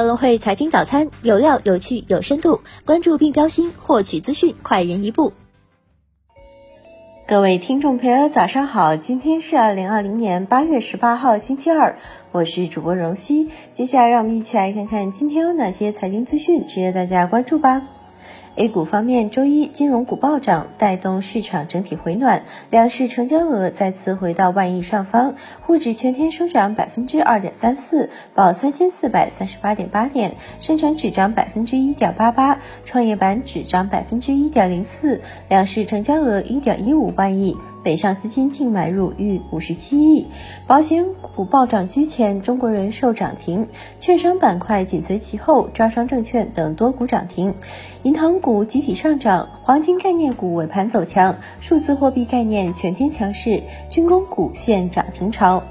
高隆汇财经早餐有料、有趣、有深度，关注并标新，获取资讯快人一步。各位听众朋友，早上好！今天是二零二零年八月十八号，星期二，我是主播荣熙。接下来让我们一起来看看今天有哪些财经资讯值得大家关注吧。A 股方面，周一金融股暴涨，带动市场整体回暖，两市成交额再次回到万亿上方，沪指全天收涨百分之二点三四，报三千四百三十八点八点，深成指涨百分之一点八八，创业板指涨百分之一点零四，两市成交额一点一五万亿。北上资金净买入逾五十七亿，保险股暴涨居前，中国人寿涨停，券商板块紧随其后，招商证券等多股涨停，银行股集体上涨，黄金概念股尾盘走强，数字货币概念全天强势，军工股现涨停潮。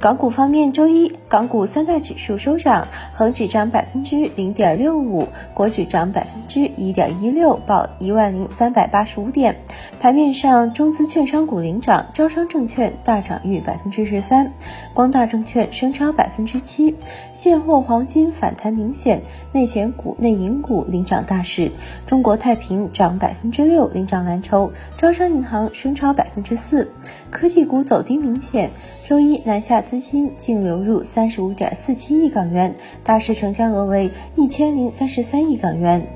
港股方面，周一港股三大指数收涨，恒指涨百分之零点六五，国指涨百分之一点一六，报一万零三百八十五点。盘面上，中资券商股领涨，招商证券大涨逾百分之十三，光大证券升超百分之七。现货黄金反弹明显，内险股、内银股领涨大势。中国太平涨百分之六，领涨蓝筹，招商银行升超百分之四。科技股走低明显，周一南下。资金净流入三十五点四七亿港元，大市成交额为一千零三十三亿港元。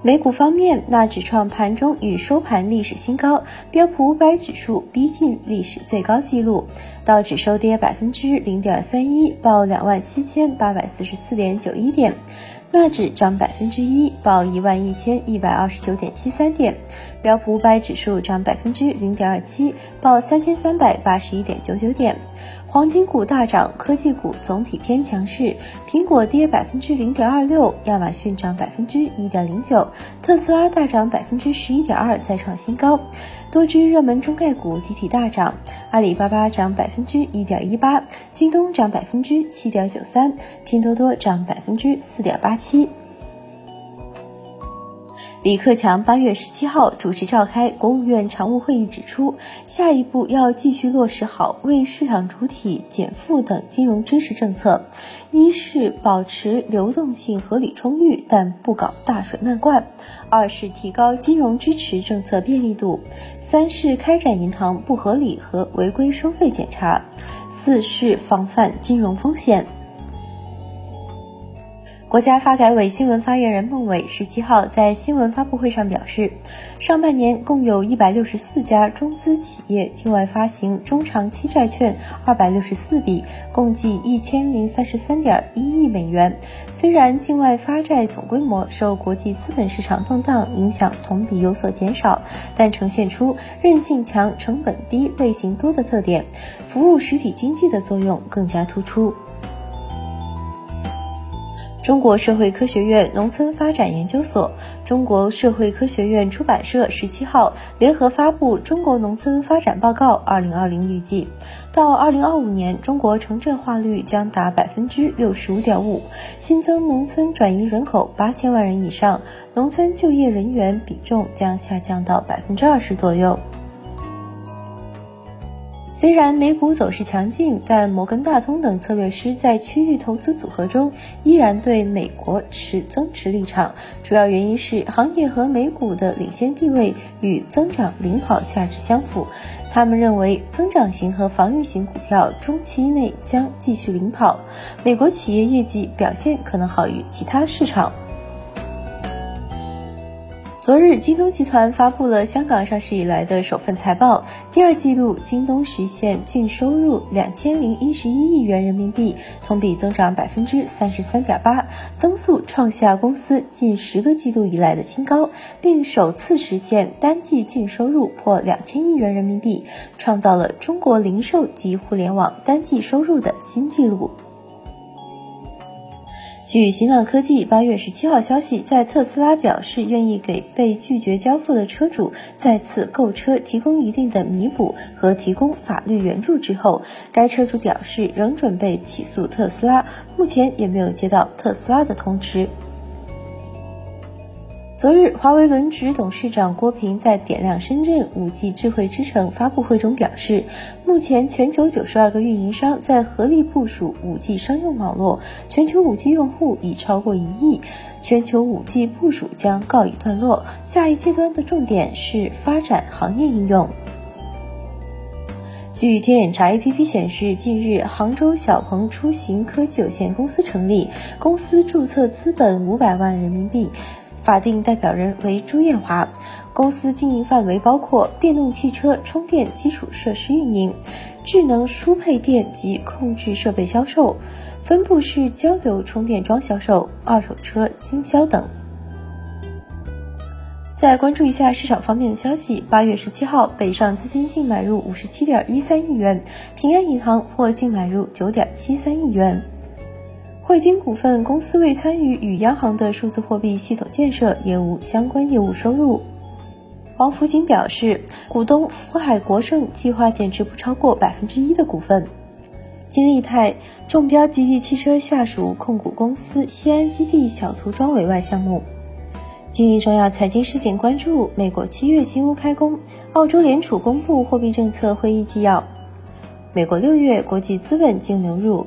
美股方面，纳指创盘中与收盘历史新高，标普五百指数逼近历史最高纪录，道指收跌百分之零点三一，报两万七千八百四十四点九一点。纳指涨百分之一，报一万一千一百二十九点七三点；标普五百指数涨百分之零点二七，报三千三百八十一点九九点。黄金股大涨，科技股总体偏强势。苹果跌百分之零点二六，亚马逊涨百分之一点零九，特斯拉大涨百分之十一点二，再创新高。多只热门中概股集体大涨，阿里巴巴涨百分之一点一八，京东涨百分之七点九三，拼多多涨百分之四点八七。李克强八月十七号主持召开国务院常务会议，指出，下一步要继续落实好为市场主体减负等金融支持政策。一是保持流动性合理充裕，但不搞大水漫灌；二是提高金融支持政策便利度；三是开展银行不合理和违规收费检查；四是防范金融风险。国家发改委新闻发言人孟伟十七号在新闻发布会上表示，上半年共有一百六十四家中资企业境外发行中长期债券二百六十四笔，共计一千零三十三点一亿美元。虽然境外发债总规模受国际资本市场动荡影响同比有所减少，但呈现出韧性强、成本低、类型多的特点，服务实体经济的作用更加突出。中国社会科学院农村发展研究所、中国社会科学院出版社十七号联合发布《中国农村发展报告（二零二零）》，预计到二零二五年，中国城镇化率将达百分之六十五点五，新增农村转移人口八千万人以上，农村就业人员比重将下降到百分之二十左右。虽然美股走势强劲，但摩根大通等策略师在区域投资组合中依然对美国持增持立场。主要原因是行业和美股的领先地位与增长领跑价值相符。他们认为，增长型和防御型股票中期内将继续领跑，美国企业业绩表现可能好于其他市场。昨日，京东集团发布了香港上市以来的首份财报。第二季度，京东实现净收入两千零一十一亿元人民币，同比增长百分之三十三点八，增速创下公司近十个季度以来的新高，并首次实现单季净收入破两千亿元人民币，创造了中国零售及互联网单季收入的新纪录。据新浪科技八月十七号消息，在特斯拉表示愿意给被拒绝交付的车主再次购车提供一定的弥补和提供法律援助之后，该车主表示仍准备起诉特斯拉，目前也没有接到特斯拉的通知。昨日，华为轮值董事长郭平在点亮深圳五 G 智慧之城发布会中表示，目前全球九十二个运营商在合力部署五 G 商用网络，全球五 G 用户已超过一亿，全球五 G 部署将告一段落，下一阶段的重点是发展行业应用。据天眼查 APP 显示，近日杭州小鹏出行科技有限公司成立，公司注册资本五百万人民币。法定代表人为朱艳华，公司经营范围包括电动汽车充电基础设施运营、智能输配电及控制设备销售、分布式交流充电桩销售、二手车经销等。再关注一下市场方面的消息，八月十七号，北上资金净买入五十七点一三亿元，平安银行获净买入九点七三亿元。汇金股份公司未参与与央行的数字货币系统建设，业务相关业务收入。王福锦表示，股东福海国盛计划减持不超过百分之一的股份。金利泰中标吉利汽车下属控股公司西安基地小涂装委外项目。今日重要财经事件关注：美国七月新屋开工，澳洲联储公布货币政策会议纪要，美国六月国际资本净流入。